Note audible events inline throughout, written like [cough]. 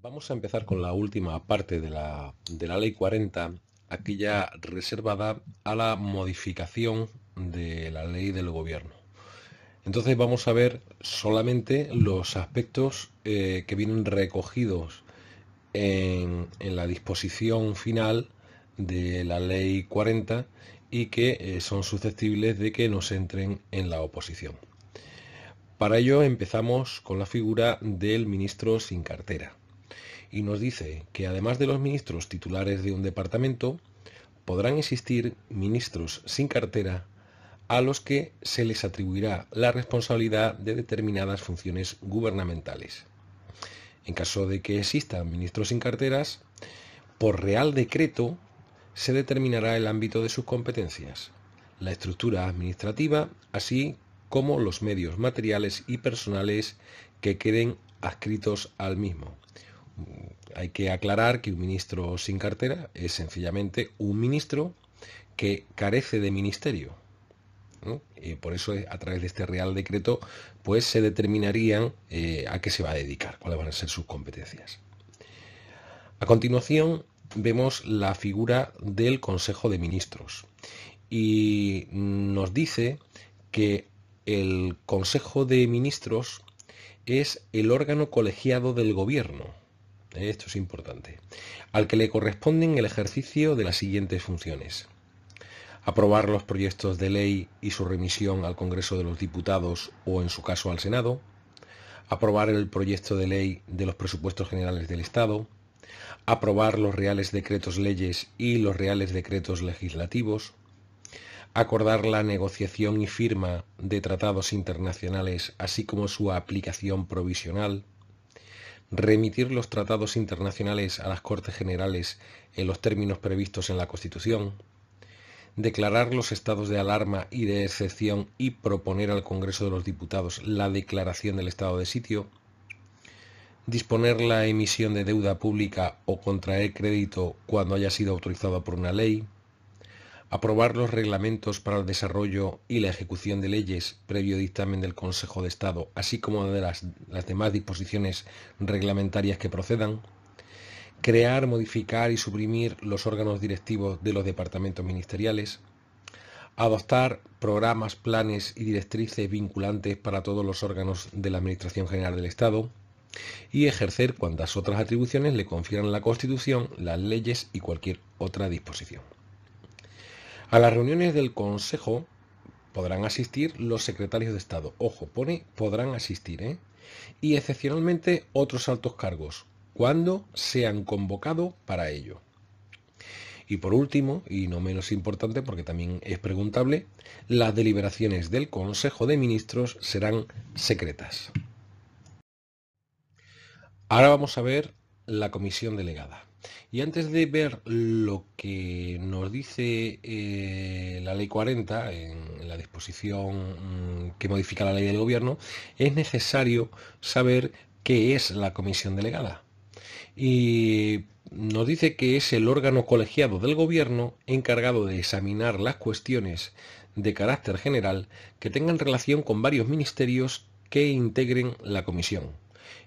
Vamos a empezar con la última parte de la, Ley 40, aquella reservada a la modificación de la ley del gobierno. Entonces vamos a ver solamente los aspectos eh, que vienen recogidos en, la disposición final de la ley 40 y que eh, son susceptibles de que nos entren en la oposición. Para ello empezamos con la figura del ministro sin cartera y nos dice que además de los ministros titulares de un departamento, podrán existir ministros sin cartera a los que se les atribuirá la responsabilidad de determinadas funciones gubernamentales. En caso de que existan ministros sin carteras, por real decreto se determinará el ámbito de sus competencias, la estructura administrativa, así como los medios materiales y personales que queden adscritos al mismo, hay que aclarar que un ministro sin cartera es sencillamente un ministro que carece de ministerio. Y por eso a través de este Real Decreto pues se determinarían eh, a qué se va a dedicar, cuáles van a ser sus competencias. A continuación vemos la figura del Consejo de Ministros y nos dice que el Consejo de Ministros es el órgano colegiado del gobierno, esto es importante, al que le corresponden el ejercicio de las siguientes funciones. Aprobar los proyectos de ley y su remisión al Congreso de los Diputados o en su caso al Senado. Aprobar el proyecto de ley de los presupuestos generales del Estado. Aprobar los reales decretos leyes y los reales decretos legislativos. Acordar la negociación y firma de tratados internacionales así como su aplicación provisional remitir los tratados internacionales a las Cortes Generales en los términos previstos en la Constitución, declarar los estados de alarma y de excepción y proponer al Congreso de los Diputados la declaración del estado de sitio, disponer la emisión de deuda pública o contraer crédito cuando haya sido autorizado por una ley, aprobar los reglamentos para el desarrollo y la ejecución de leyes previo dictamen del Consejo de Estado, así como de las, demás disposiciones reglamentarias que procedan, crear, modificar y suprimir los órganos directivos de los departamentos ministeriales, adoptar programas, planes y directrices vinculantes para todos los órganos de la Administración General del Estado, y ejercer cuantas otras atribuciones le confieran la Constitución, las leyes y cualquier otra disposición. A las reuniones del Consejo podrán asistir los secretarios de Estado. Ojo, pone podrán asistir, ¿eh? Y excepcionalmente otros altos cargos, cuando sean convocados para ello. Y por último, y no menos importante porque también es preguntable, las deliberaciones del Consejo de Ministros serán secretas. Ahora vamos a ver la comisión delegada. Y antes de ver lo que nos dice eh, la ley 40 en la disposición mm, que modifica la ley del gobierno, es necesario saber qué es la comisión delegada. Y nos dice que es el órgano colegiado del gobierno encargado de examinar las cuestiones de carácter general que tengan relación con varios ministerios que integren la comisión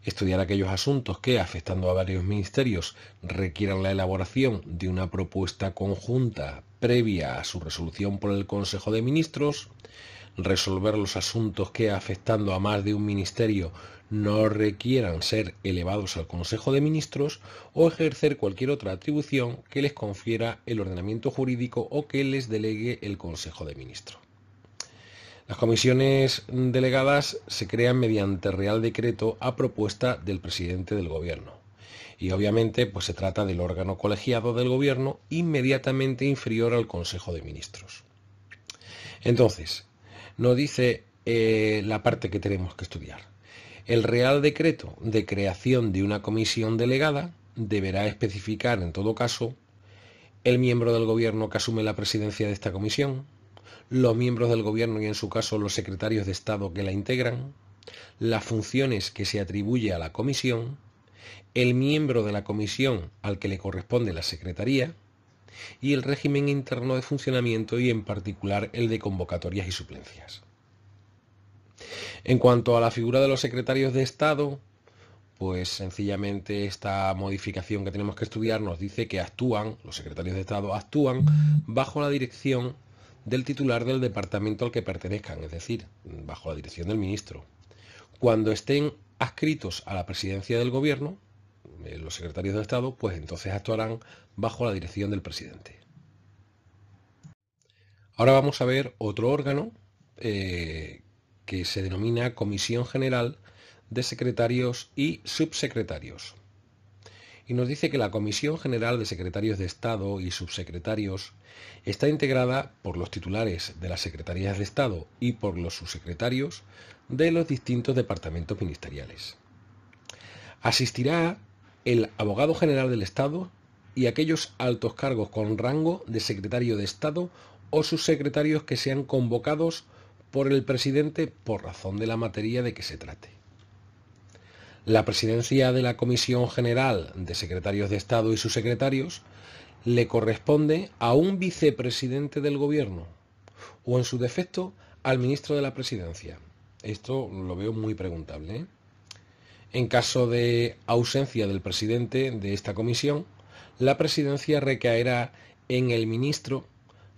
estudiar aquellos asuntos que, afectando a varios ministerios, requieran la elaboración de una propuesta conjunta previa a su resolución por el Consejo de Ministros, resolver los asuntos que, afectando a más de un ministerio, no requieran ser elevados al Consejo de Ministros o ejercer cualquier otra atribución que les confiera el ordenamiento jurídico o que les delegue el Consejo de Ministros. Las comisiones delegadas se crean mediante Real Decreto a propuesta del presidente del Gobierno. Y obviamente pues se trata del órgano colegiado del Gobierno inmediatamente inferior al Consejo de Ministros. Entonces, nos dice eh, la parte que tenemos que estudiar. El Real Decreto de creación de una comisión delegada deberá especificar en todo caso el miembro del Gobierno que asume la presidencia de esta comisión, los miembros del Gobierno y en su caso los secretarios de Estado que la integran, las funciones que se atribuye a la Comisión, el miembro de la Comisión al que le corresponde la Secretaría y el régimen interno de funcionamiento y en particular el de convocatorias y suplencias. En cuanto a la figura de los secretarios de Estado, pues sencillamente esta modificación que tenemos que estudiar nos dice que actúan, los secretarios de Estado actúan bajo la dirección del titular del departamento al que pertenezcan, es decir, bajo la dirección del ministro. Cuando estén adscritos a la presidencia del gobierno, eh, los secretarios de Estado, pues entonces actuarán bajo la dirección del presidente. Ahora vamos a ver otro órgano eh, que se denomina Comisión General de Secretarios y Subsecretarios. Y nos dice que la Comisión General de Secretarios de Estado y Subsecretarios está integrada por los titulares de las Secretarías de Estado y por los subsecretarios de los distintos departamentos ministeriales. Asistirá el abogado general del Estado y aquellos altos cargos con rango de secretario de Estado o sus secretarios que sean convocados por el presidente por razón de la materia de que se trate. La presidencia de la Comisión General de Secretarios de Estado y sus secretarios le corresponde a un vicepresidente del Gobierno o en su defecto al ministro de la Presidencia. Esto lo veo muy preguntable. ¿eh? En caso de ausencia del presidente de esta comisión, la presidencia recaerá en el ministro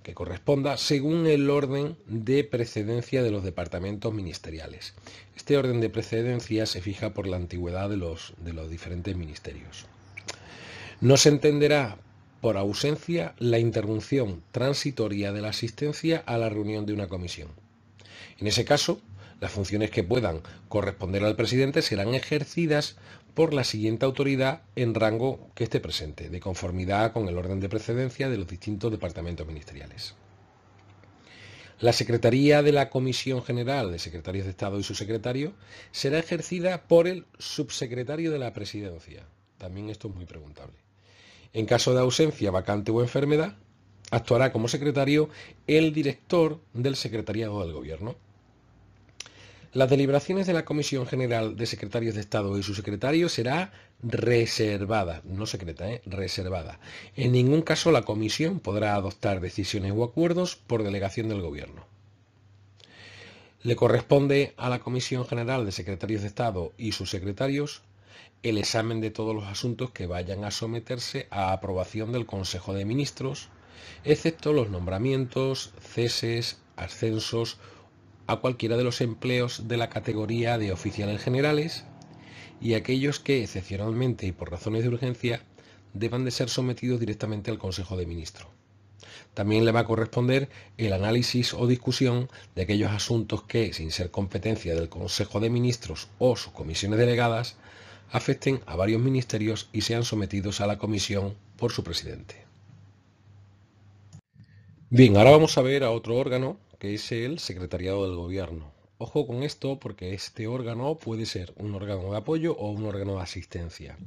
que corresponda según el orden de precedencia de los departamentos ministeriales. Este orden de precedencia se fija por la antigüedad de los, de los diferentes ministerios. No se entenderá por ausencia la interrupción transitoria de la asistencia a la reunión de una comisión. En ese caso, las funciones que puedan corresponder al presidente serán ejercidas por la siguiente autoridad en rango que esté presente, de conformidad con el orden de precedencia de los distintos departamentos ministeriales. La Secretaría de la Comisión General de Secretarios de Estado y su secretario será ejercida por el subsecretario de la Presidencia. También esto es muy preguntable. En caso de ausencia, vacante o enfermedad, actuará como secretario el director del Secretariado del Gobierno. Las deliberaciones de la Comisión General de Secretarios de Estado y su secretario será reservada, no secreta, ¿eh? reservada. En ningún caso la Comisión podrá adoptar decisiones o acuerdos por delegación del Gobierno. Le corresponde a la Comisión General de Secretarios de Estado y sus secretarios el examen de todos los asuntos que vayan a someterse a aprobación del Consejo de Ministros, excepto los nombramientos, ceses, ascensos a cualquiera de los empleos de la categoría de oficiales generales y aquellos que, excepcionalmente y por razones de urgencia, deban de ser sometidos directamente al Consejo de Ministros. También le va a corresponder el análisis o discusión de aquellos asuntos que, sin ser competencia del Consejo de Ministros o sus comisiones delegadas, afecten a varios ministerios y sean sometidos a la comisión por su presidente. Bien, ahora vamos a ver a otro órgano que es el Secretariado del Gobierno. Ojo con esto porque este órgano puede ser un órgano de apoyo o un órgano de asistencia.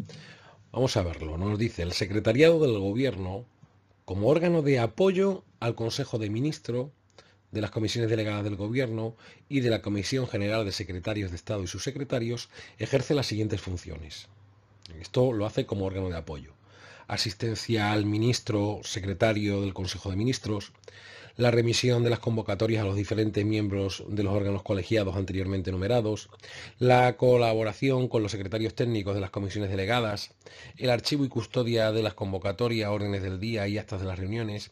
Vamos a verlo. Nos dice el Secretariado del Gobierno como órgano de apoyo al Consejo de Ministros, de las comisiones delegadas del Gobierno y de la Comisión General de Secretarios de Estado y sus secretarios, ejerce las siguientes funciones. Esto lo hace como órgano de apoyo. Asistencia al ministro secretario del Consejo de Ministros, la remisión de las convocatorias a los diferentes miembros de los órganos colegiados anteriormente numerados, la colaboración con los secretarios técnicos de las comisiones delegadas, el archivo y custodia de las convocatorias, órdenes del día y actas de las reuniones,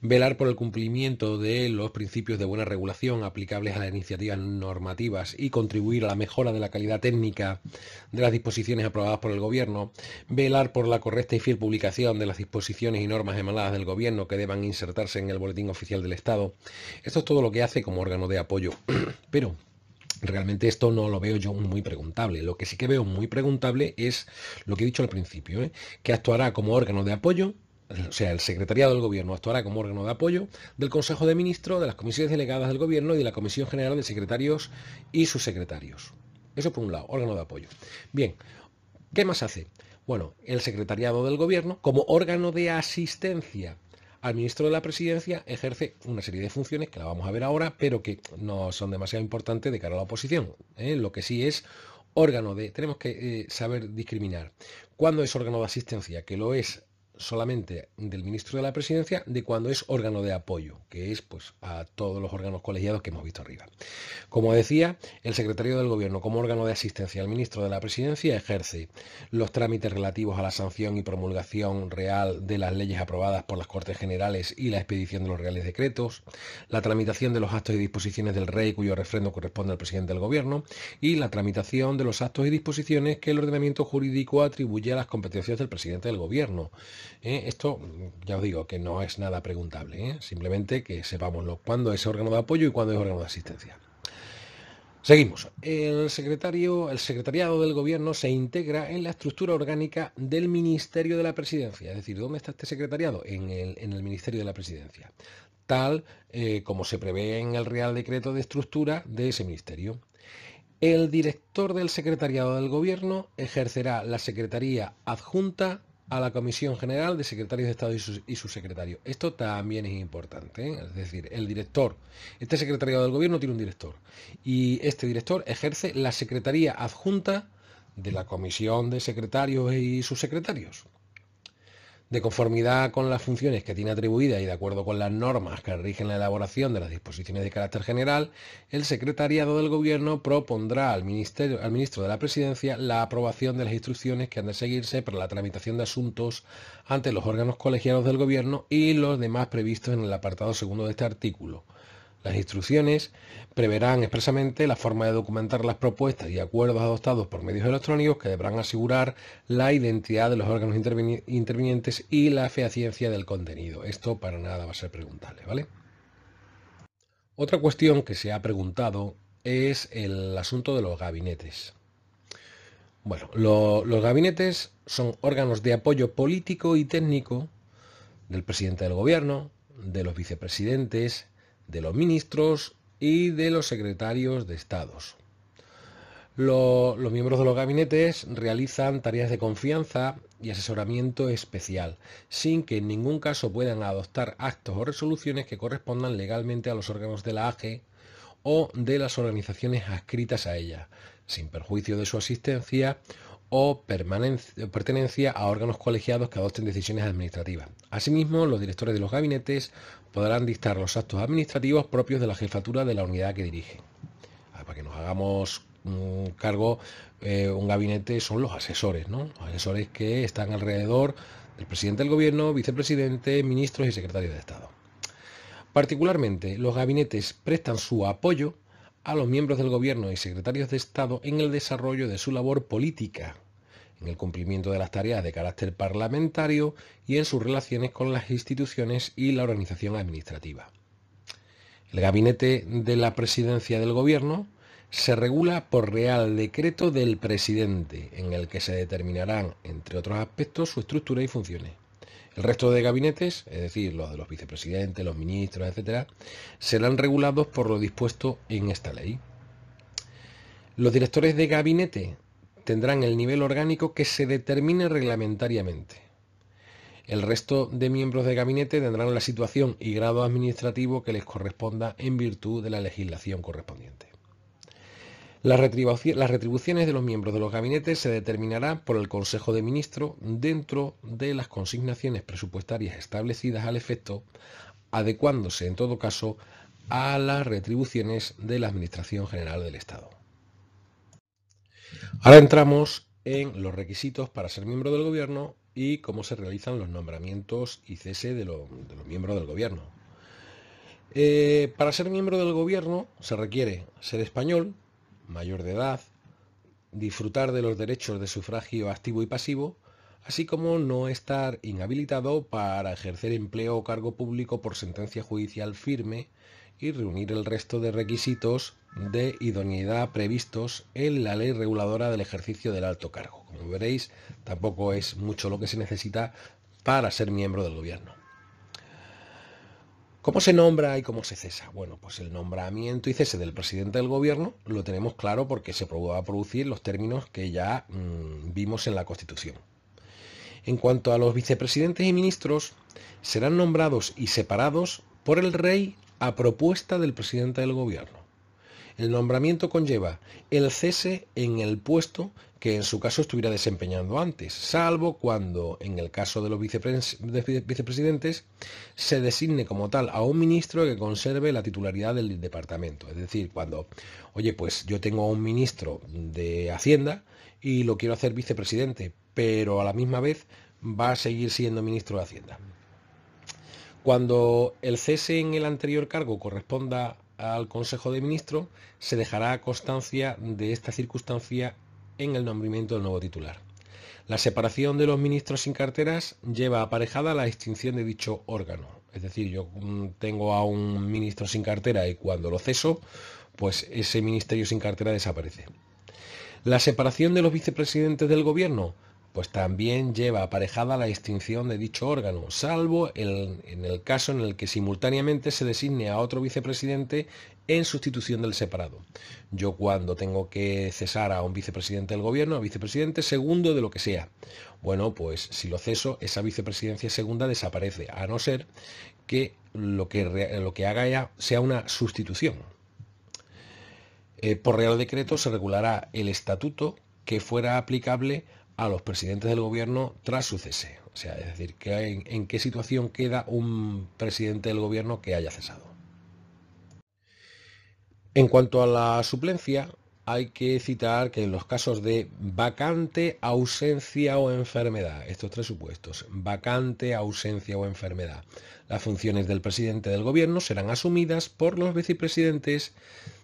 velar por el cumplimiento de los principios de buena regulación aplicables a las iniciativas normativas y contribuir a la mejora de la calidad técnica de las disposiciones aprobadas por el Gobierno, velar por la correcta y fiel publicación de las disposiciones y normas emanadas del Gobierno que deban insertarse en el Boletín Oficial del Estado. Esto es todo lo que hace como órgano de apoyo. [clears throat] Pero Realmente esto no lo veo yo muy preguntable. Lo que sí que veo muy preguntable es lo que he dicho al principio, ¿eh? que actuará como órgano de apoyo, o sea, el secretariado del gobierno actuará como órgano de apoyo del Consejo de Ministros, de las comisiones delegadas del gobierno y de la Comisión General de Secretarios y sus secretarios. Eso por un lado, órgano de apoyo. Bien, ¿qué más hace? Bueno, el secretariado del gobierno como órgano de asistencia al ministro de la Presidencia ejerce una serie de funciones que la vamos a ver ahora, pero que no son demasiado importantes de cara a la oposición. ¿eh? Lo que sí es órgano de... Tenemos que eh, saber discriminar. ¿Cuándo es órgano de asistencia? Que lo es solamente del ministro de la presidencia de cuando es órgano de apoyo, que es pues a todos los órganos colegiados que hemos visto arriba. Como decía, el secretario del gobierno como órgano de asistencia al ministro de la presidencia ejerce los trámites relativos a la sanción y promulgación real de las leyes aprobadas por las Cortes Generales y la expedición de los reales decretos, la tramitación de los actos y disposiciones del rey cuyo refrendo corresponde al presidente del gobierno y la tramitación de los actos y disposiciones que el ordenamiento jurídico atribuye a las competencias del presidente del gobierno ¿eh? esto, ya os digo, que no es nada preguntable, ¿eh? simplemente que sepamos cuándo es órgano de apoyo y cuándo es órgano de asistencia. Seguimos. El, secretario, el secretariado del gobierno se integra en la estructura orgánica del Ministerio de la Presidencia. Es decir, ¿dónde está este secretariado? En el, Ministerio de la Presidencia. Tal eh, como se prevé en el Real Decreto de Estructura de ese ministerio. El director del secretariado del gobierno ejercerá la secretaría adjunta a la Comisión General de Secretarios de Estado y su, secretario. Esto también es importante, ¿eh? es decir, el director, este secretariado del gobierno tiene un director y este director ejerce la secretaría adjunta de la Comisión de Secretarios y sus secretarios de conformidad con las funciones que tiene atribuidas y de acuerdo con las normas que rigen la elaboración de las disposiciones de carácter general, el Secretariado del Gobierno propondrá al, al Ministro de la Presidencia la aprobación de las instrucciones que han de seguirse para la tramitación de asuntos ante los órganos colegiados del Gobierno y los demás previstos en el apartado segundo de este artículo las instrucciones preverán expresamente la forma de documentar las propuestas y acuerdos adoptados por medios electrónicos que deberán asegurar la identidad de los órganos intervinientes y la fehaciencia del contenido. Esto para nada va a ser preguntable, ¿vale? Otra cuestión que se ha preguntado es el asunto de los gabinetes. Bueno, los gabinetes son órganos de apoyo político y técnico del presidente del gobierno, de los vicepresidentes, de los ministros y de los secretarios de estados. los miembros de los gabinetes realizan tareas de confianza y asesoramiento especial, sin que en ningún caso puedan adoptar actos o resoluciones que correspondan legalmente a los órganos de la AGE o de las organizaciones adscritas a ella, sin perjuicio de su asistencia o pertenencia a órganos colegiados que adopten decisiones administrativas. Asimismo, los directores de los gabinetes podrán dictar los actos administrativos propios de la jefatura de la unidad que dirige. Ah, para que nos hagamos cargo, eh, un gabinete son los asesores, ¿no? Los asesores que están alrededor del presidente del gobierno, vicepresidente, ministros y secretarios de Estado. Particularmente, los gabinetes prestan su apoyo a los miembros del Gobierno y secretarios de Estado en el desarrollo de su labor política, en el cumplimiento de las tareas de carácter parlamentario y en sus relaciones con las instituciones y la organización administrativa. El gabinete de la presidencia del Gobierno se regula por real decreto del presidente, en el que se determinarán, entre otros aspectos, su estructura y funciones. El resto de gabinetes, es decir, los de los vicepresidentes, los ministros, etcétera, serán regulados por lo dispuesto en esta ley. Los directores de gabinete tendrán el nivel orgánico que se determine reglamentariamente. El resto de miembros de gabinete tendrán la situación y grado administrativo que les corresponda en virtud de la legislación correspondiente. Las retribuciones de los miembros de los gabinetes se determinarán por el Consejo de Ministros dentro de las consignaciones presupuestarias establecidas al efecto, adecuándose en todo caso a las retribuciones de la Administración General del Estado. Ahora entramos en los requisitos para ser miembro del Gobierno y cómo se realizan los nombramientos y cese de, los miembros del Gobierno. Eh, para ser miembro del Gobierno se requiere ser español, mayor de edad, disfrutar de los derechos de sufragio activo y pasivo, así como no estar inhabilitado para ejercer empleo o cargo público por sentencia judicial firme y reunir el resto de requisitos de idoneidad previstos en la ley reguladora del ejercicio del alto cargo. Como veréis, tampoco es mucho lo que se necesita para ser miembro del gobierno. ¿Cómo se nombra y cómo se cesa? Bueno, pues el nombramiento y cese del presidente del gobierno lo tenemos claro porque se va a producir los términos que ya mm, vimos en la Constitución. En cuanto a los vicepresidentes y ministros, serán nombrados y separados por el rey a propuesta del presidente del gobierno. El nombramiento conlleva el cese en el puesto que en su caso estuviera desempeñando antes, salvo cuando, en el caso de los vicepresidentes, se designe como tal a un ministro que conserve la titularidad del departamento. Es decir, cuando, oye, pues yo tengo a un ministro de Hacienda y lo quiero hacer vicepresidente, pero a la misma vez va a seguir siendo ministro de Hacienda. Cuando el cese en el anterior cargo corresponda al Consejo de Ministros, se dejará constancia de esta circunstancia en el nombramiento del nuevo titular. La separación de los ministros sin carteras lleva aparejada la extinción de dicho órgano. Es decir, yo mm, tengo a un ministro sin cartera y cuando lo ceso, pues ese ministerio sin cartera desaparece. La separación de los vicepresidentes del gobierno pues también lleva aparejada la extinción de dicho órgano, salvo en el caso en el que simultáneamente se designe a otro vicepresidente en sustitución del separado. Yo cuando tengo que cesar a un vicepresidente del gobierno, a vicepresidente segundo de lo que sea, bueno, pues si lo ceso, esa vicepresidencia segunda desaparece, a no ser que lo que, lo que haga ya sea una sustitución. Eh, por Real Decreto se regulará el estatuto que fuera aplicable a los presidentes del gobierno tras su cese. O sea, es decir, que en, qué situación queda un presidente del gobierno que haya cesado. En cuanto a la suplencia, hay que citar que en los casos de vacante, ausencia o enfermedad, estos tres supuestos, vacante, ausencia o enfermedad, las funciones del presidente del gobierno serán asumidas por los vicepresidentes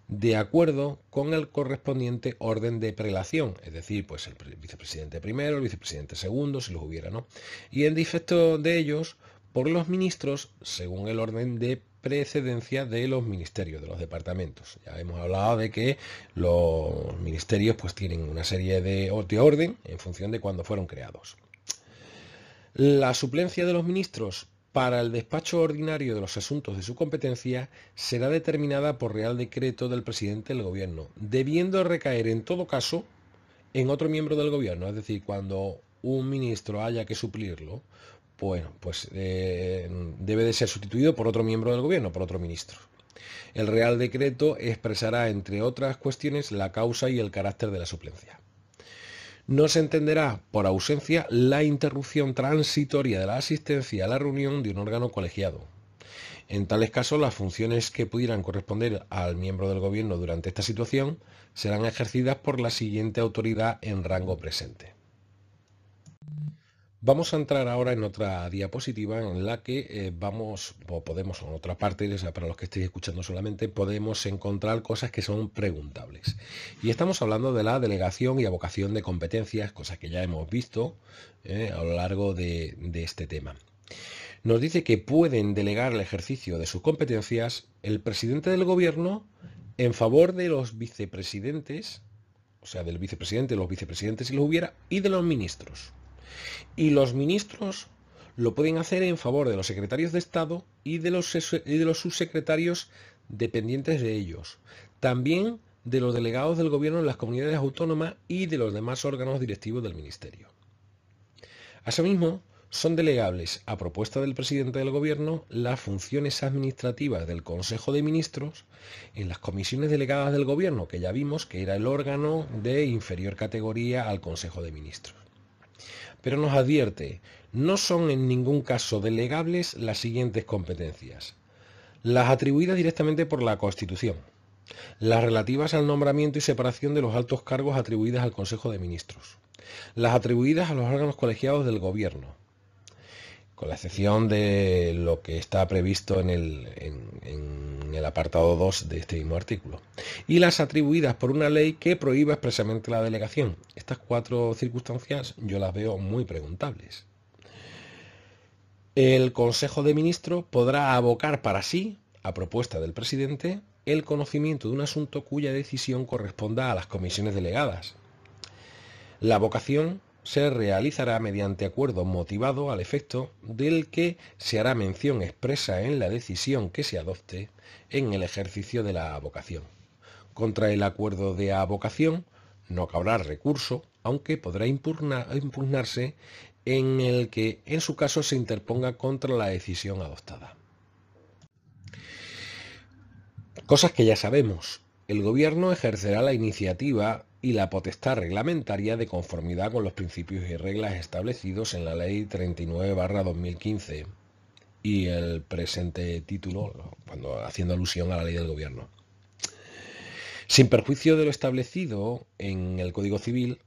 de acuerdo con el correspondiente orden de prelación, es decir, pues el vicepresidente primero, el vicepresidente segundo, si los hubiera, ¿no? Y en defecto de ellos, por los ministros, según el orden de precedencia de los ministerios, de los departamentos. Ya hemos hablado de que los ministerios pues tienen una serie de, de orden en función de cuándo fueron creados. La suplencia de los ministros para el despacho ordinario de los asuntos de su competencia será determinada por Real Decreto del presidente del Gobierno, debiendo recaer en todo caso en otro miembro del Gobierno, es decir, cuando un ministro haya que suplirlo, bueno, pues eh, debe de ser sustituido por otro miembro del Gobierno, por otro ministro. El Real Decreto expresará, entre otras cuestiones, la causa y el carácter de la suplencia. No se entenderá por ausencia la interrupción transitoria de la asistencia a la reunión de un órgano colegiado. En tales casos, las funciones que pudieran corresponder al miembro del gobierno durante esta situación serán ejercidas por la siguiente autoridad en rango presente. Vamos a entrar ahora en otra diapositiva en la que eh, vamos, o podemos, en otra parte, para los que estéis escuchando solamente, podemos encontrar cosas que son preguntables. Y estamos hablando de la delegación y avocación de competencias, cosas que ya hemos visto eh, a lo largo de, de este tema. Nos dice que pueden delegar el ejercicio de sus competencias el presidente del gobierno en favor de los vicepresidentes, o sea, del vicepresidente, los vicepresidentes si los hubiera, y de los ministros. Y los ministros lo pueden hacer en favor de los secretarios de Estado y de los, subsecretarios dependientes de ellos. También de los delegados del gobierno en las comunidades autónomas y de los demás órganos directivos del ministerio. Asimismo, son delegables, a propuesta del presidente del gobierno, las funciones administrativas del Consejo de Ministros en las comisiones delegadas del gobierno, que ya vimos que era el órgano de inferior categoría al Consejo de Ministros pero nos advierte, no son en ningún caso delegables las siguientes competencias. Las atribuidas directamente por la Constitución, las relativas al nombramiento y separación de los altos cargos atribuidas al Consejo de Ministros, las atribuidas a los órganos colegiados del Gobierno, con la excepción de lo que está previsto en el, apartado 2 de este mismo artículo, y las atribuidas por una ley que prohíba expresamente la delegación. Estas cuatro circunstancias yo las veo muy preguntables. El Consejo de Ministros podrá abocar para sí, a propuesta del presidente, el conocimiento de un asunto cuya decisión corresponda a las comisiones delegadas. La vocación se realizará mediante acuerdo motivado al efecto del que se hará mención expresa en la decisión que se adopte en el ejercicio de la avocación. Contra el acuerdo de avocación no cabrá recurso, aunque podrá impugnarse en el que en su caso se interponga contra la decisión adoptada. Cosas que ya sabemos. El Gobierno ejercerá la iniciativa y la potestad reglamentaria de conformidad con los principios y reglas establecidos en la Ley 39-2015 y el presente título, cuando haciendo alusión a la ley del Gobierno. Sin perjuicio de lo establecido en el Código Civil,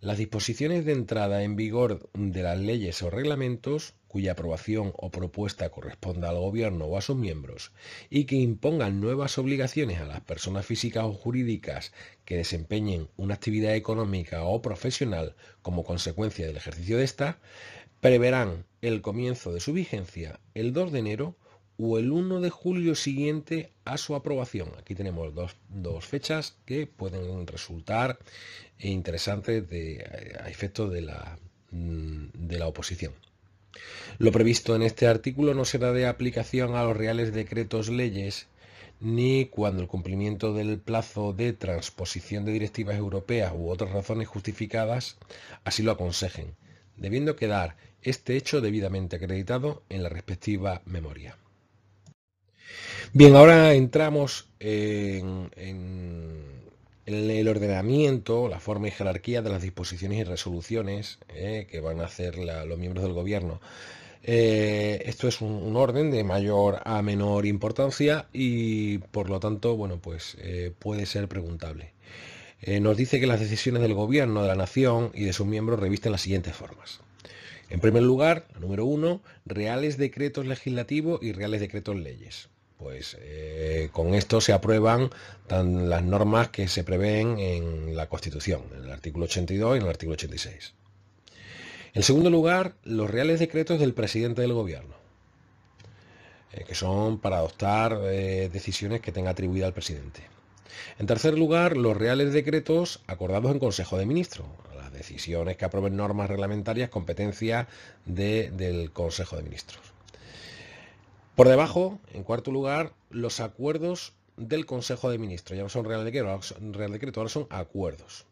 las disposiciones de entrada en vigor de las leyes o reglamentos cuya aprobación o propuesta corresponda al Gobierno o a sus miembros y que impongan nuevas obligaciones a las personas físicas o jurídicas que desempeñen una actividad económica o profesional como consecuencia del ejercicio de esta, preverán el comienzo de su vigencia el 2 de enero o el 1 de julio siguiente a su aprobación. Aquí tenemos dos, fechas que pueden resultar interesantes de, a efectos de la, mm, de la oposición. Lo previsto en este artículo no será de aplicación a los reales decretos leyes ni cuando el cumplimiento del plazo de transposición de directivas europeas u otras razones justificadas así lo aconsejen, debiendo quedar este hecho debidamente acreditado en la respectiva memoria. Bien, ahora entramos en, el ordenamiento, la forma y jerarquía de las disposiciones y resoluciones eh, que van a hacer los miembros del gobierno. Eh, esto es un, orden de mayor a menor importancia y por lo tanto, bueno, pues eh, puede ser preguntable. nos dice que las decisiones del gobierno, de la nación y de sus miembros revisten las siguientes formas. En primer lugar, número uno, reales decretos legislativos y reales decretos leyes. Pues eh, con esto se aprueban las normas que se prevén en la Constitución, en el artículo 82 y en el artículo 86. En segundo lugar, los reales decretos del presidente del gobierno, eh, que son para adoptar eh, decisiones que tenga atribuida al presidente. En tercer lugar, los reales decretos acordados en Consejo de Ministros, decisiones que aprueben normas reglamentarias, competencia del Consejo de Ministros. Por debajo, en cuarto lugar, los acuerdos del Consejo de Ministros. Ya no son Real Decreto, ahora son acuerdos.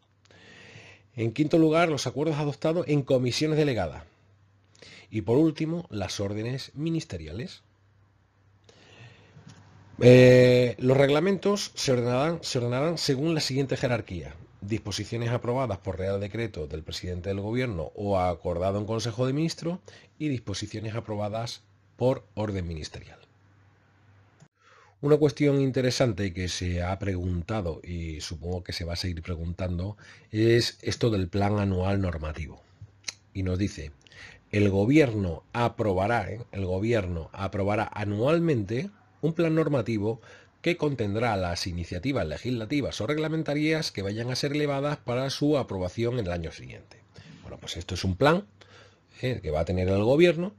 En quinto lugar, los acuerdos adoptados en comisiones delegadas. Y por último, las órdenes ministeriales. Eh, los reglamentos se ordenarán, se ordenarán según la siguiente jerarquía disposiciones aprobadas por Real Decreto del presidente del Gobierno o acordado en Consejo de Ministros y disposiciones aprobadas por orden ministerial. Una cuestión interesante que se ha preguntado y supongo que se va a seguir preguntando es esto del plan anual normativo. Y nos dice, el gobierno aprobará, ¿eh? el gobierno aprobará anualmente un plan normativo que contendrá las iniciativas legislativas o reglamentarias que vayan a ser elevadas para su aprobación en el año siguiente. Bueno, pues esto es un plan eh, que va a tener el gobierno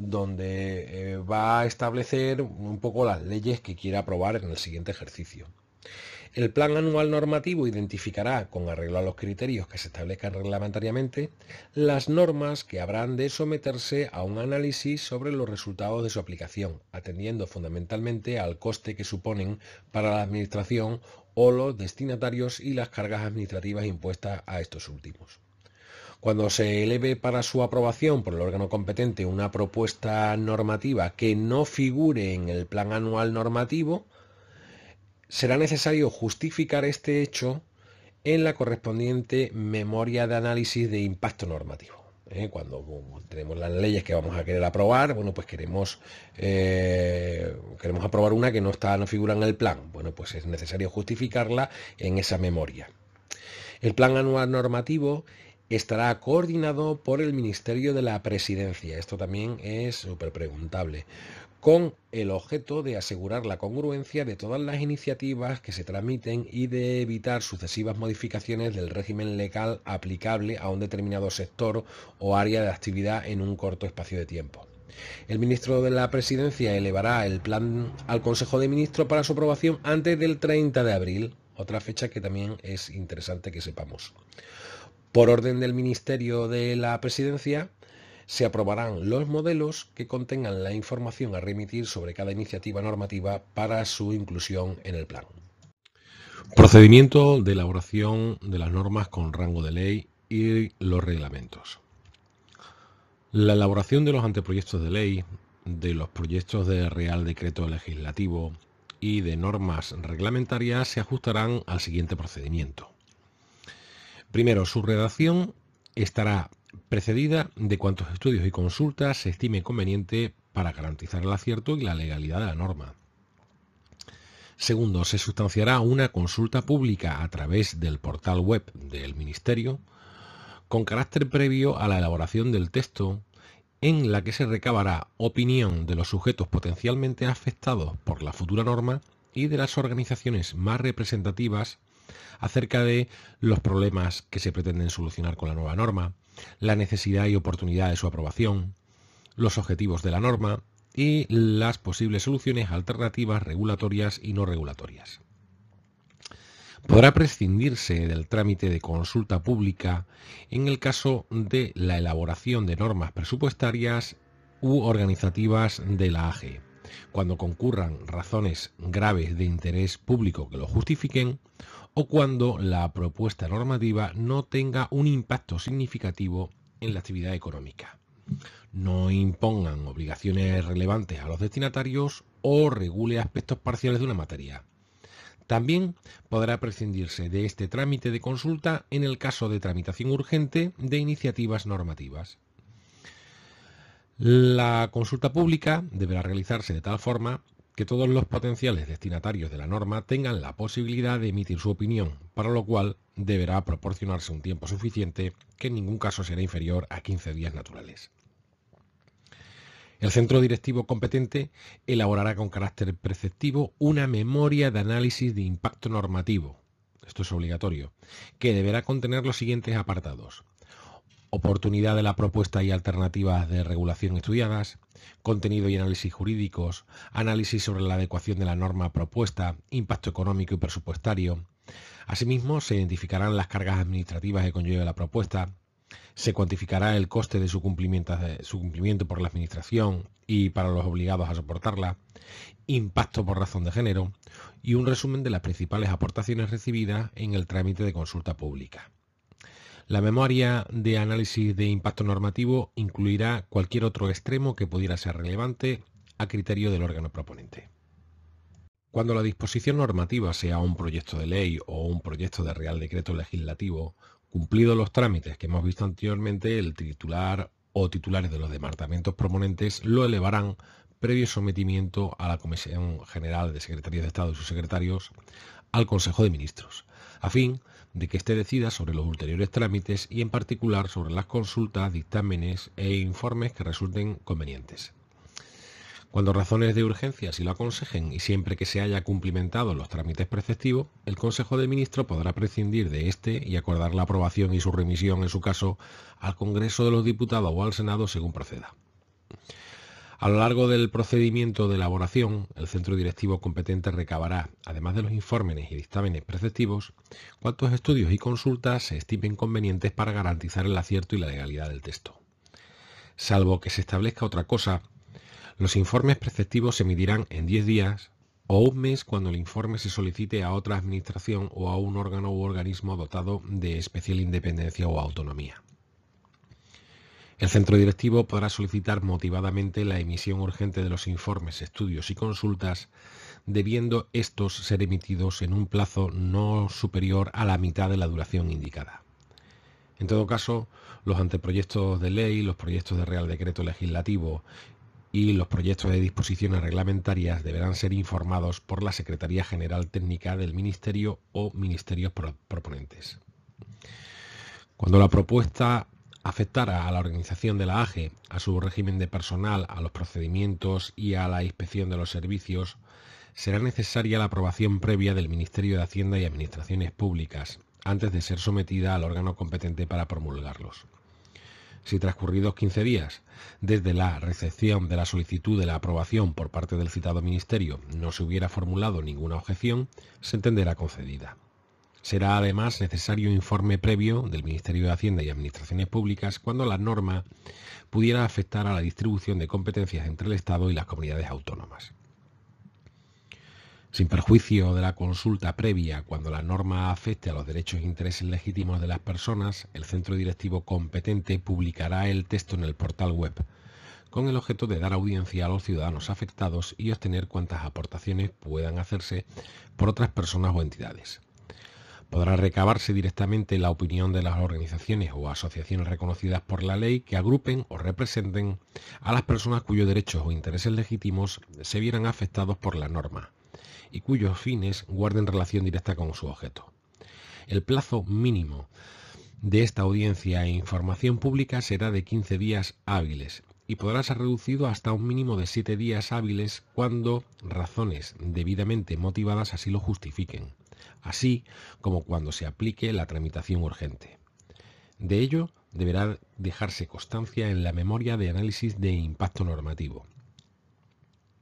donde eh, va a establecer un poco las leyes que quiera aprobar en el siguiente ejercicio. El plan anual normativo identificará, con arreglo a los criterios que se establezcan reglamentariamente, las normas que habrán de someterse a un análisis sobre los resultados de su aplicación, atendiendo fundamentalmente al coste que suponen para la Administración o los destinatarios y las cargas administrativas impuestas a estos últimos. Cuando se eleve para su aprobación por el órgano competente una propuesta normativa que no figure en el plan anual normativo, será necesario justificar este hecho en la correspondiente memoria de análisis de impacto normativo. ¿eh? Cuando tenemos las leyes que vamos a querer aprobar, bueno, pues queremos, eh, queremos aprobar una que no está, no figura en el plan. Bueno, pues es necesario justificarla en esa memoria. El plan anual normativo estará coordinado por el Ministerio de la Presidencia. Esto también es súper preguntable con el objeto de asegurar la congruencia de todas las iniciativas que se transmiten y de evitar sucesivas modificaciones del régimen legal aplicable a un determinado sector o área de actividad en un corto espacio de tiempo. El ministro de la Presidencia elevará el plan al Consejo de Ministros para su aprobación antes del 30 de abril, otra fecha que también es interesante que sepamos. Por orden del Ministerio de la Presidencia, se aprobarán los modelos que contengan la información a remitir sobre cada iniciativa normativa para su inclusión en el plan. Procedimiento de elaboración de las normas con rango de ley y los reglamentos. La elaboración de los anteproyectos de ley, de los proyectos de Real Decreto Legislativo, y de normas reglamentarias se ajustarán al siguiente procedimiento. Primero, su redacción estará precedida de cuantos estudios y consultas se estime conveniente para garantizar el acierto y la legalidad de la norma. Segundo, se sustanciará una consulta pública a través del portal web del Ministerio con carácter previo a la elaboración del texto en la que se recabará opinión de los sujetos potencialmente afectados por la futura norma y de las organizaciones más representativas acerca de los problemas que se pretenden solucionar con la nueva norma, la necesidad y oportunidad de su aprobación, los objetivos de la norma y las posibles soluciones alternativas regulatorias y no regulatorias. Podrá prescindirse del trámite de consulta pública en el caso de la elaboración de normas presupuestarias u organizativas de la AGE, cuando concurran razones graves de interés público que lo justifiquen o cuando la propuesta normativa no tenga un impacto significativo en la actividad económica. No impongan obligaciones relevantes a los destinatarios o regule aspectos parciales de una materia. También podrá prescindirse de este trámite de consulta en el caso de tramitación urgente de iniciativas normativas. La consulta pública deberá realizarse de tal forma que todos los potenciales destinatarios de la norma tengan la posibilidad de emitir su opinión, para lo cual deberá proporcionarse un tiempo suficiente que en ningún caso será inferior a 15 días naturales. El centro directivo competente elaborará con carácter preceptivo una memoria de análisis de impacto normativo, esto es obligatorio, que deberá contener los siguientes apartados oportunidad de la propuesta y alternativas de regulación estudiadas, contenido y análisis jurídicos, análisis sobre la adecuación de la norma propuesta, impacto económico y presupuestario. Asimismo, se identificarán las cargas administrativas que conlleva la propuesta, se cuantificará el coste de su cumplimiento, su cumplimiento por la Administración y para los obligados a soportarla, impacto por razón de género y un resumen de las principales aportaciones recibidas en el trámite de consulta pública. La memoria de análisis de impacto normativo incluirá cualquier otro extremo que pudiera ser relevante a criterio del órgano proponente. Cuando la disposición normativa sea un proyecto de ley o un proyecto de real decreto legislativo, cumplidos los trámites que hemos visto anteriormente, el titular o titulares de los departamentos proponentes lo elevarán previo sometimiento a la Comisión General de Secretarios de Estado y sus secretarios al Consejo de Ministros, a fin de que éste decida sobre los ulteriores trámites y en particular sobre las consultas, dictámenes e informes que resulten convenientes. Cuando razones de urgencia si lo aconsejen y siempre que se haya cumplimentado los trámites preceptivos, el Consejo de Ministros podrá prescindir de este y acordar la aprobación y su remisión, en su caso, al Congreso de los Diputados o al Senado según proceda. A lo largo del procedimiento de elaboración, el centro directivo competente recabará, además de los informes y dictámenes preceptivos, cuantos estudios y consultas se estimen convenientes para garantizar el acierto y la legalidad del texto. Salvo que se establezca otra cosa, los informes preceptivos se emitirán en 10 días o un mes cuando el informe se solicite a otra administración o a un órgano u organismo dotado de especial independencia o autonomía. El centro directivo podrá solicitar motivadamente la emisión urgente de los informes, estudios y consultas, debiendo estos ser emitidos en un plazo no superior a la mitad de la duración indicada. En todo caso, los anteproyectos de ley, los proyectos de Real Decreto Legislativo y los proyectos de disposiciones reglamentarias deberán ser informados por la Secretaría General Técnica del Ministerio o Ministerios proponentes. Cuando la propuesta afectara a la organización de la AGE, a su régimen de personal, a los procedimientos y a la inspección de los servicios, será necesaria la aprobación previa del Ministerio de Hacienda y Administraciones Públicas, antes de ser sometida al órgano competente para promulgarlos. Si transcurridos 15 días desde la recepción de la solicitud de la aprobación por parte del citado Ministerio no se hubiera formulado ninguna objeción, se entenderá concedida. Será además necesario informe previo del Ministerio de Hacienda y Administraciones Públicas cuando la norma pudiera afectar a la distribución de competencias entre el Estado y las comunidades autónomas. Sin perjuicio de la consulta previa, cuando la norma afecte a los derechos e intereses legítimos de las personas, el centro directivo competente publicará el texto en el portal web, con el objeto de dar audiencia a los ciudadanos afectados y obtener cuantas aportaciones puedan hacerse por otras personas o entidades. Podrá recabarse directamente la opinión de las organizaciones o asociaciones reconocidas por la ley que agrupen o representen a las personas cuyos derechos o intereses legítimos se vieran afectados por la norma y cuyos fines guarden relación directa con su objeto. El plazo mínimo de esta audiencia e información pública será de 15 días hábiles y podrá ser reducido hasta un mínimo de 7 días hábiles cuando razones debidamente motivadas así lo justifiquen así como cuando se aplique la tramitación urgente. De ello deberá dejarse constancia en la memoria de análisis de impacto normativo.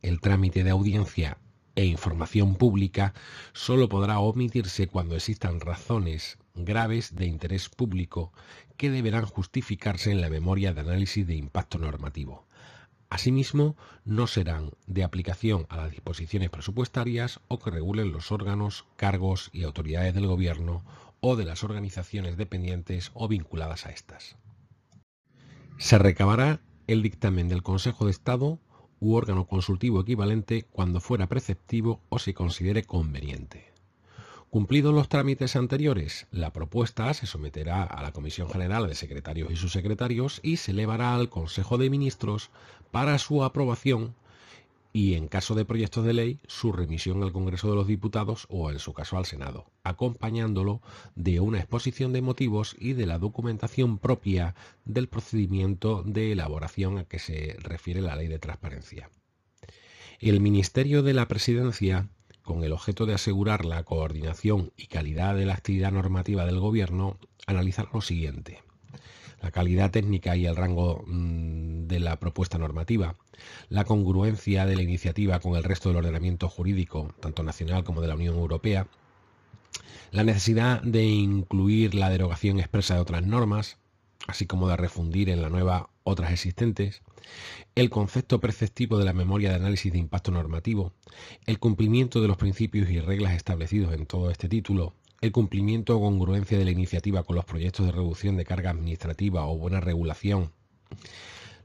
El trámite de audiencia e información pública solo podrá omitirse cuando existan razones graves de interés público que deberán justificarse en la memoria de análisis de impacto normativo. Asimismo, no serán de aplicación a las disposiciones presupuestarias o que regulen los órganos, cargos y autoridades del Gobierno o de las organizaciones dependientes o vinculadas a estas. Se recabará el dictamen del Consejo de Estado u órgano consultivo equivalente cuando fuera preceptivo o se considere conveniente. Cumplidos los trámites anteriores, la propuesta se someterá a la Comisión General de Secretarios y Subsecretarios y se elevará al Consejo de Ministros para su aprobación y, en caso de proyectos de ley, su remisión al Congreso de los Diputados o, en su caso, al Senado, acompañándolo de una exposición de motivos y de la documentación propia del procedimiento de elaboración a que se refiere la Ley de Transparencia. El Ministerio de la Presidencia con el objeto de asegurar la coordinación y calidad de la actividad normativa del Gobierno, analizar lo siguiente. La calidad técnica y el rango mm, de la propuesta normativa, la congruencia de la iniciativa con el resto del ordenamiento jurídico, tanto nacional como de la Unión Europea, la necesidad de incluir la derogación expresa de otras normas, así como de refundir en la nueva otras existentes, el concepto perceptivo de la memoria de análisis de impacto normativo, el cumplimiento de los principios y reglas establecidos en todo este título, el cumplimiento o congruencia de la iniciativa con los proyectos de reducción de carga administrativa o buena regulación,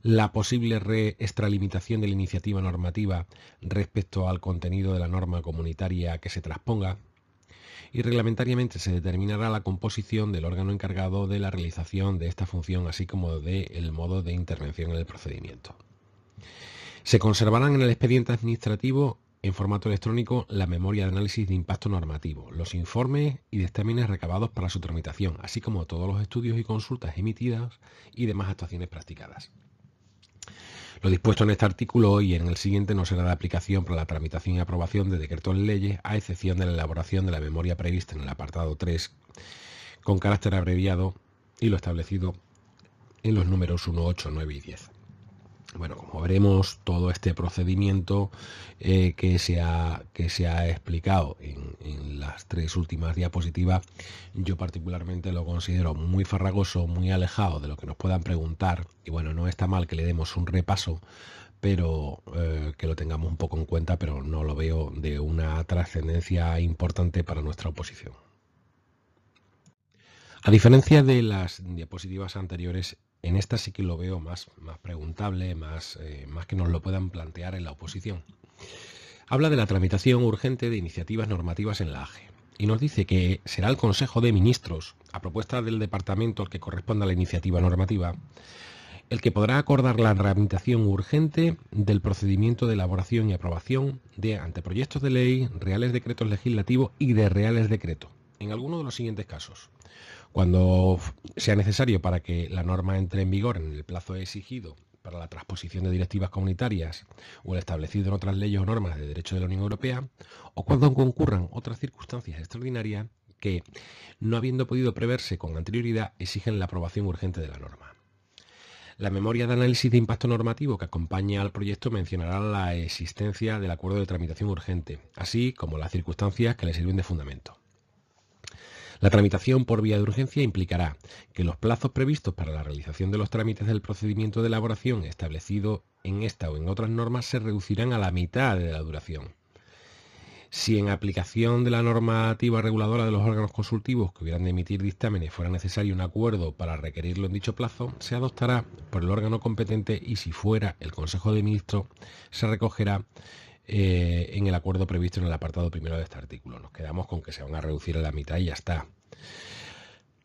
la posible reextralimitación de la iniciativa normativa respecto al contenido de la norma comunitaria que se transponga, y reglamentariamente se determinará la composición del órgano encargado de la realización de esta función, así como del el modo de intervención en el procedimiento. Se conservarán en el expediente administrativo en formato electrónico la memoria de análisis de impacto normativo, los informes y dictámenes recabados para su tramitación, así como todos los estudios y consultas emitidas y demás actuaciones practicadas. Lo dispuesto en este artículo y en el siguiente no será de aplicación para la tramitación y aprobación de decretos leyes, a excepción de la elaboración de la memoria prevista en el apartado 3, con carácter abreviado y lo establecido en los números 1, 8, 9 y 10. Bueno, como veremos, todo este procedimiento eh, que, se ha, que se ha explicado en, las tres últimas diapositivas, yo particularmente lo considero muy farragoso, muy alejado de lo que nos puedan preguntar. Y bueno, no está mal que le demos un repaso, pero eh, que lo tengamos un poco en cuenta, pero no lo veo de una trascendencia importante para nuestra oposición. A diferencia de las diapositivas anteriores, en esta sí que lo veo más, más preguntable, más, eh, más que nos lo puedan plantear en la oposición. Habla de la tramitación urgente de iniciativas normativas en la AGE y nos dice que será el Consejo de Ministros, a propuesta del departamento al que corresponda la iniciativa normativa, el que podrá acordar la tramitación urgente del procedimiento de elaboración y aprobación de anteproyectos de ley, reales decretos legislativos y de reales decretos, en alguno de los siguientes casos cuando sea necesario para que la norma entre en vigor en el plazo exigido para la transposición de directivas comunitarias o el establecido en otras leyes o normas de derecho de la Unión Europea, o cuando concurran otras circunstancias extraordinarias que, no habiendo podido preverse con anterioridad, exigen la aprobación urgente de la norma. La memoria de análisis de impacto normativo que acompaña al proyecto mencionará la existencia del acuerdo de tramitación urgente, así como las circunstancias que le sirven de fundamento. La tramitación por vía de urgencia implicará que los plazos previstos para la realización de los trámites del procedimiento de elaboración establecido en esta o en otras normas se reducirán a la mitad de la duración. Si en aplicación de la normativa reguladora de los órganos consultivos que hubieran de emitir dictámenes fuera necesario un acuerdo para requerirlo en dicho plazo, se adoptará por el órgano competente y si fuera el Consejo de Ministros, se recogerá eh, en el acuerdo previsto en el apartado primero de este artículo. Nos quedamos con que se van a reducir a la mitad y ya está.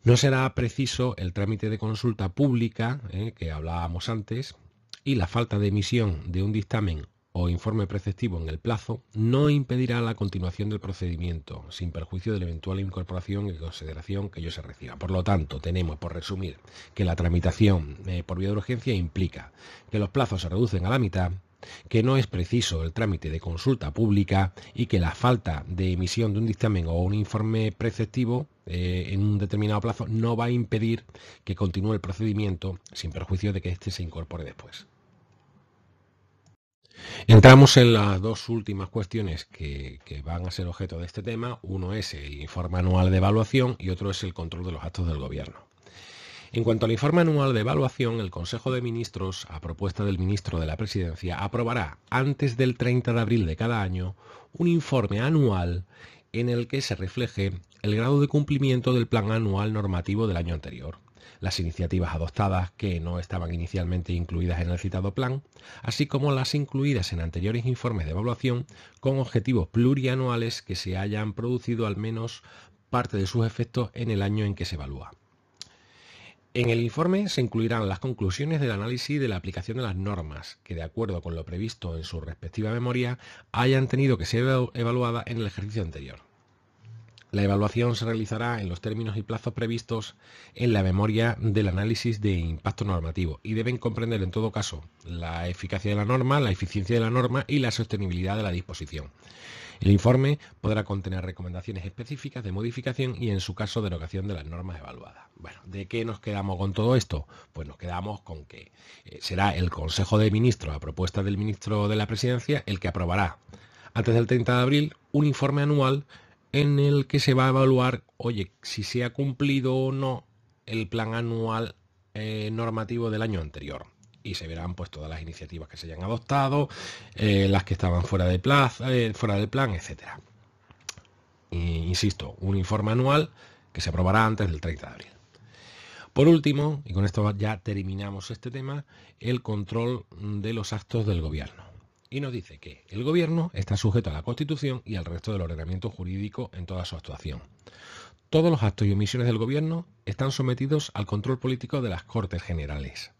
No será preciso el trámite de consulta pública, eh, que hablábamos antes, y la falta de emisión de un dictamen o informe preceptivo en el plazo no impedirá la continuación del procedimiento, sin perjuicio de la eventual incorporación y consideración que ello se reciba. Por lo tanto, tenemos, por resumir, que la tramitación eh, por vía de urgencia implica que los plazos se reducen a la mitad que no es preciso el trámite de consulta pública y que la falta de emisión de un dictamen o un informe preceptivo eh, en un determinado plazo no va a impedir que continúe el procedimiento sin perjuicio de que éste se incorpore después. Entramos en las dos últimas cuestiones que, que, van a ser objeto de este tema. Uno es el informe anual de evaluación y otro es el control de los actos del gobierno. En cuanto al informe anual de evaluación, el Consejo de Ministros, a propuesta del ministro de la Presidencia, aprobará antes del 30 de abril de cada año un informe anual en el que se refleje el grado de cumplimiento del plan anual normativo del año anterior, las iniciativas adoptadas que no estaban inicialmente incluidas en el citado plan, así como las incluidas en anteriores informes de evaluación con objetivos plurianuales que se hayan producido al menos parte de sus efectos en el año en que se evalúa. En el informe se incluirán las conclusiones del análisis de la aplicación de las normas que, de acuerdo con lo previsto en su respectiva memoria, hayan tenido que ser evaluadas en el ejercicio anterior. La evaluación se realizará en los términos y plazos previstos en la memoria del análisis de impacto normativo y deben comprender en todo caso la eficacia de la norma, la eficiencia de la norma y la sostenibilidad de la disposición. El informe podrá contener recomendaciones específicas de modificación y, en su caso, derogación de las normas evaluadas. Bueno, ¿de qué nos quedamos con todo esto? Pues nos quedamos con que eh, será el Consejo de Ministros, a propuesta del ministro de la Presidencia, el que aprobará antes del 30 de abril un informe anual en el que se va a evaluar, oye, si se ha cumplido o no el plan anual eh, normativo del año anterior y se verán pues todas las iniciativas que se hayan adoptado, eh, las que estaban fuera de plaza, eh, fuera del plan, etcétera. insisto, un informe anual que se aprobará antes del 30 de abril. Por último, y con esto ya terminamos este tema, el control de los actos del gobierno. Y nos dice que el gobierno está sujeto a la Constitución y al resto del ordenamiento jurídico en toda su actuación. Todos los actos y omisiones del gobierno están sometidos al control político de las Cortes Generales.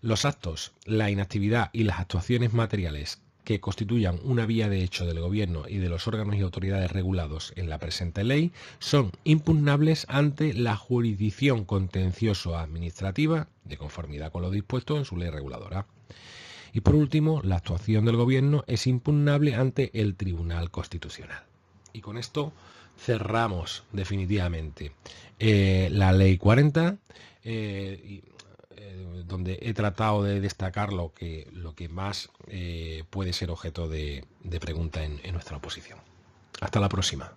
Los actos, la inactividad y las actuaciones materiales que constituyan una vía de hecho del Gobierno y de los órganos y autoridades regulados en la presente ley son impugnables ante la jurisdicción contencioso-administrativa de conformidad con lo dispuesto en su ley reguladora. Y por último, la actuación del Gobierno es impugnable ante el Tribunal Constitucional. Y con esto cerramos definitivamente eh, la ley 40. Eh, eh, donde he tratado de destacar lo que, lo que más eh, puede ser objeto de, pregunta en nuestra oposición. Hasta la próxima.